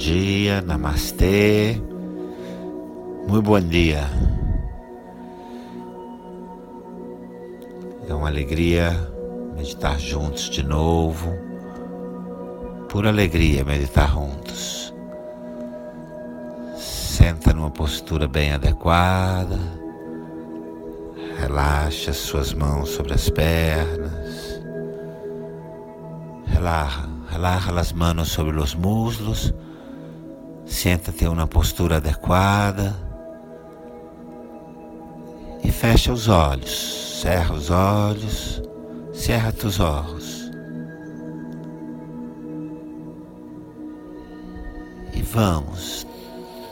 dia, namastê. Muito bom dia. É uma alegria meditar juntos de novo. Pura alegria meditar juntos. Senta numa postura bem adequada. Relaxa suas mãos sobre as pernas. Relaxa, relaxa as mãos sobre os muslos. Senta-te em uma postura adequada. E fecha os olhos. Cerra os olhos. Cerra teus olhos. E vamos,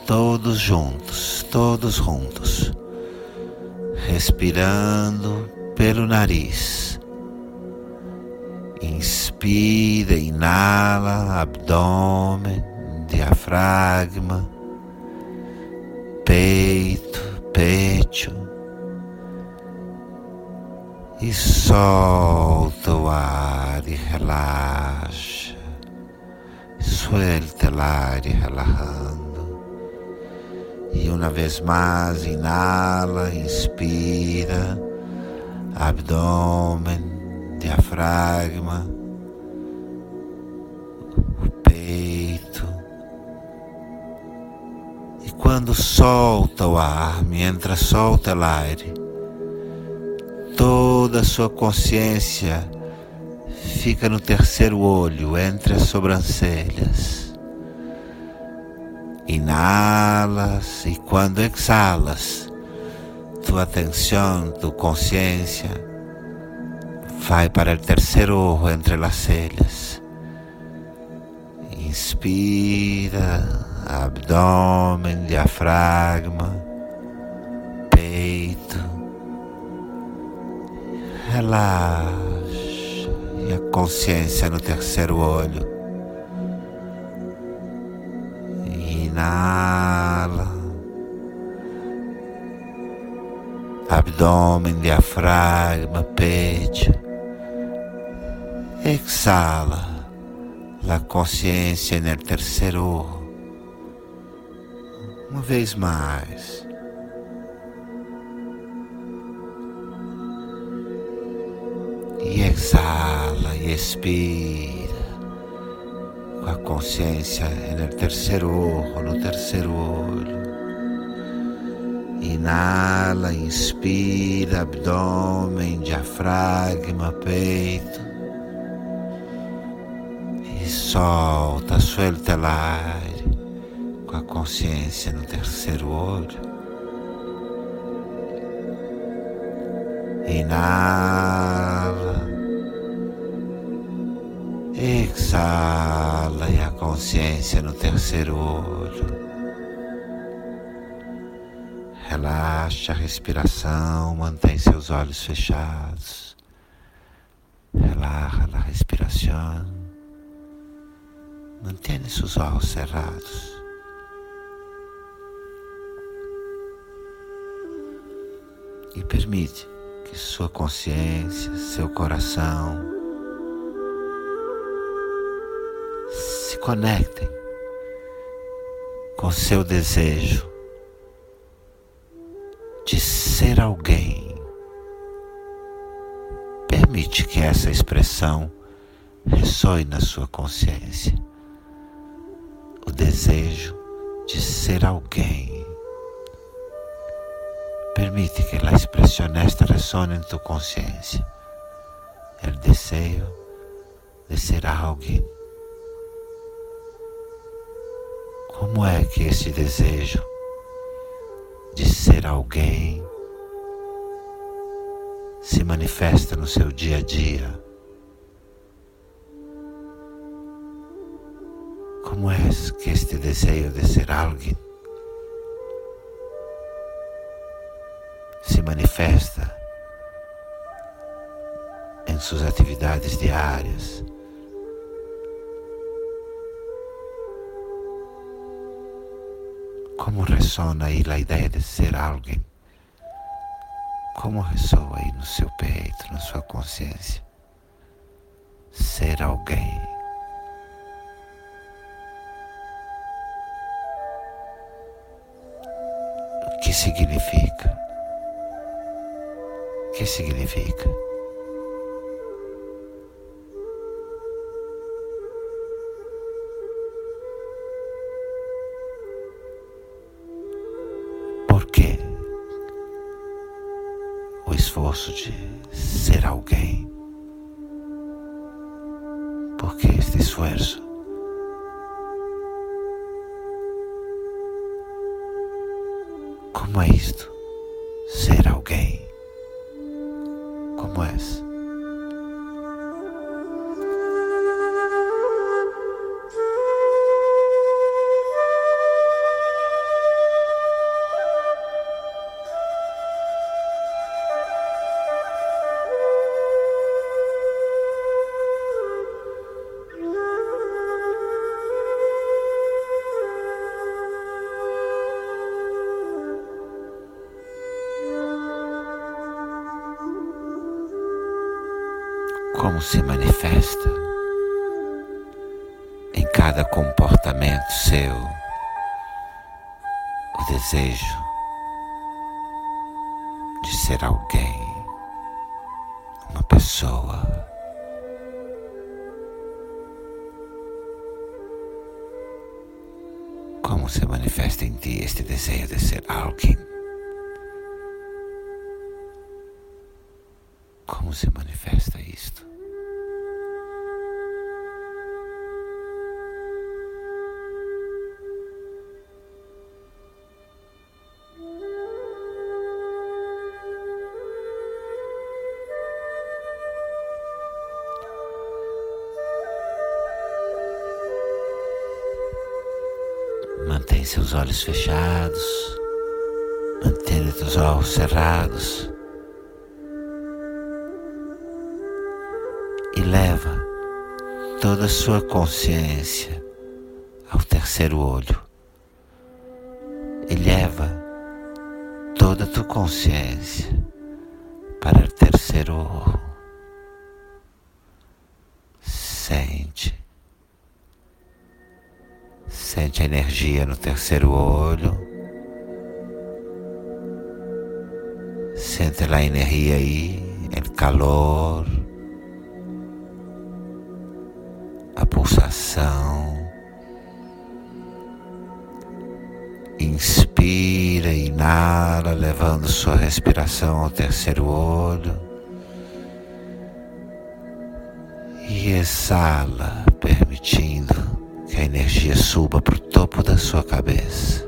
todos juntos, todos juntos respirando pelo nariz. Inspira, inala, abdômen, diafragma, peito, peito. E solta o ar e relaxa. Suelta o ar e relajando. E uma vez mais, inala, inspira, abdômen, diafragma, E quando solta o ar, mientras solta o ar, toda a sua consciência fica no terceiro olho, entre as sobrancelhas. Inhalas e quando exalas, tua atenção, tua consciência vai para o terceiro olho entre as celhas. Inspira, abdômen, diafragma, peito. Relaxa e a consciência no terceiro olho. inala, abdômen, diafragma, peito, exala a consciência no terceiro uma vez mais. E exala e expira com a consciência no terceiro olho, no terceiro olho. Inala, inspira, abdômen, diafragma, peito. E solta, o ar com a consciência no terceiro olho. Inala. Exala e a consciência no terceiro olho. Relaxa a respiração, mantém seus olhos fechados. Relaxa a respiração. Mantém seus olhos cerrados. E permite que sua consciência, seu coração, conectem com seu desejo de ser alguém. Permite que essa expressão ressoe na sua consciência. O desejo de ser alguém. Permite que a expressão esta ressone em tu consciência. O desejo de ser alguém. Como é que esse desejo de ser alguém se manifesta no seu dia a dia? Como é que este desejo de ser alguém se manifesta em suas atividades diárias. Como ressona aí a ideia de ser alguém? Como ressoa aí no seu peito, na sua consciência? Ser alguém. O que significa? Que significa? Por que o esforço de ser alguém? Por que este esforço? Como é isto? Como como se manifesta em cada comportamento seu o desejo de ser alguém, uma pessoa. Como se manifesta em ti este desejo de ser alguém? Como se manifesta isto? Mantém seus olhos fechados, mantendo os olhos cerrados. E leva toda a sua consciência ao terceiro olho. E leva toda a tua consciência para o terceiro olho. Sente Sente a energia no terceiro olho. Sente a energia aí, o calor, a pulsação. Inspira, inala, levando sua respiração ao terceiro olho. E exala, suba para o topo da sua cabeça.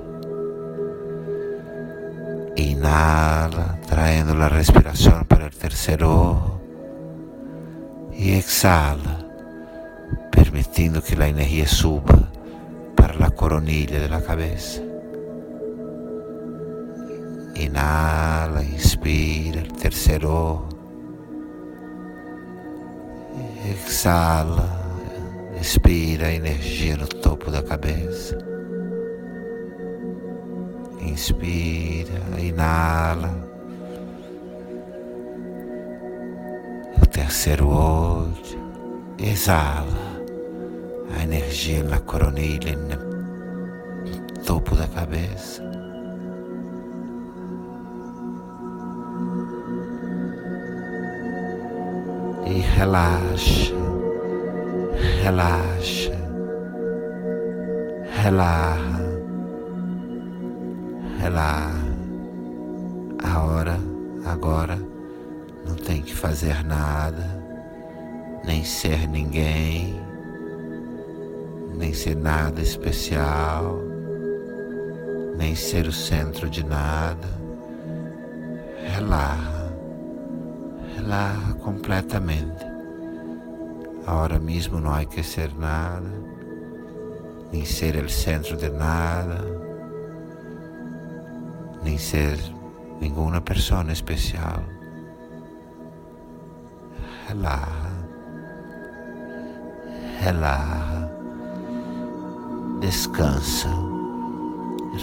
Inhala, trayendo a respiração para o terceiro ojo. E exhala, permitindo que a energia suba para a coronilha da cabeça. Inhala, inspira, el terceiro ojo. Exhala Respira a energia no topo da cabeça. Inspira, inala. O terceiro olho. Exala a energia na coronilha, no topo da cabeça. E relaxa relaxa, relaxa, relaxa. A hora agora não tem que fazer nada, nem ser ninguém, nem ser nada especial, nem ser o centro de nada. Relaxa, relaxa completamente. Ahora mismo no hay que ser nada, ni ser el centro de nada, ni ser ninguna persona especial. Relaja, relaja, descansa,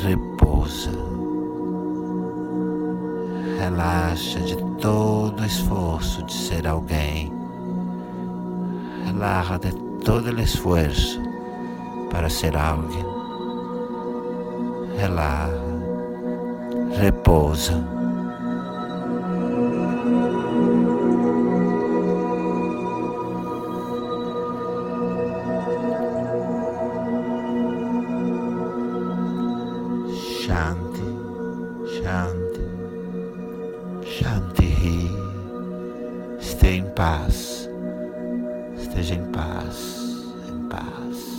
repousa, relaxa de todo o esforço de ser alguém relaja de todo el esfuerzo para ser alguien. Relaja, repousa. Shanti, Shanti, Shanti, esteja em paz, Esteja em paz, em paz.